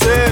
Yeah.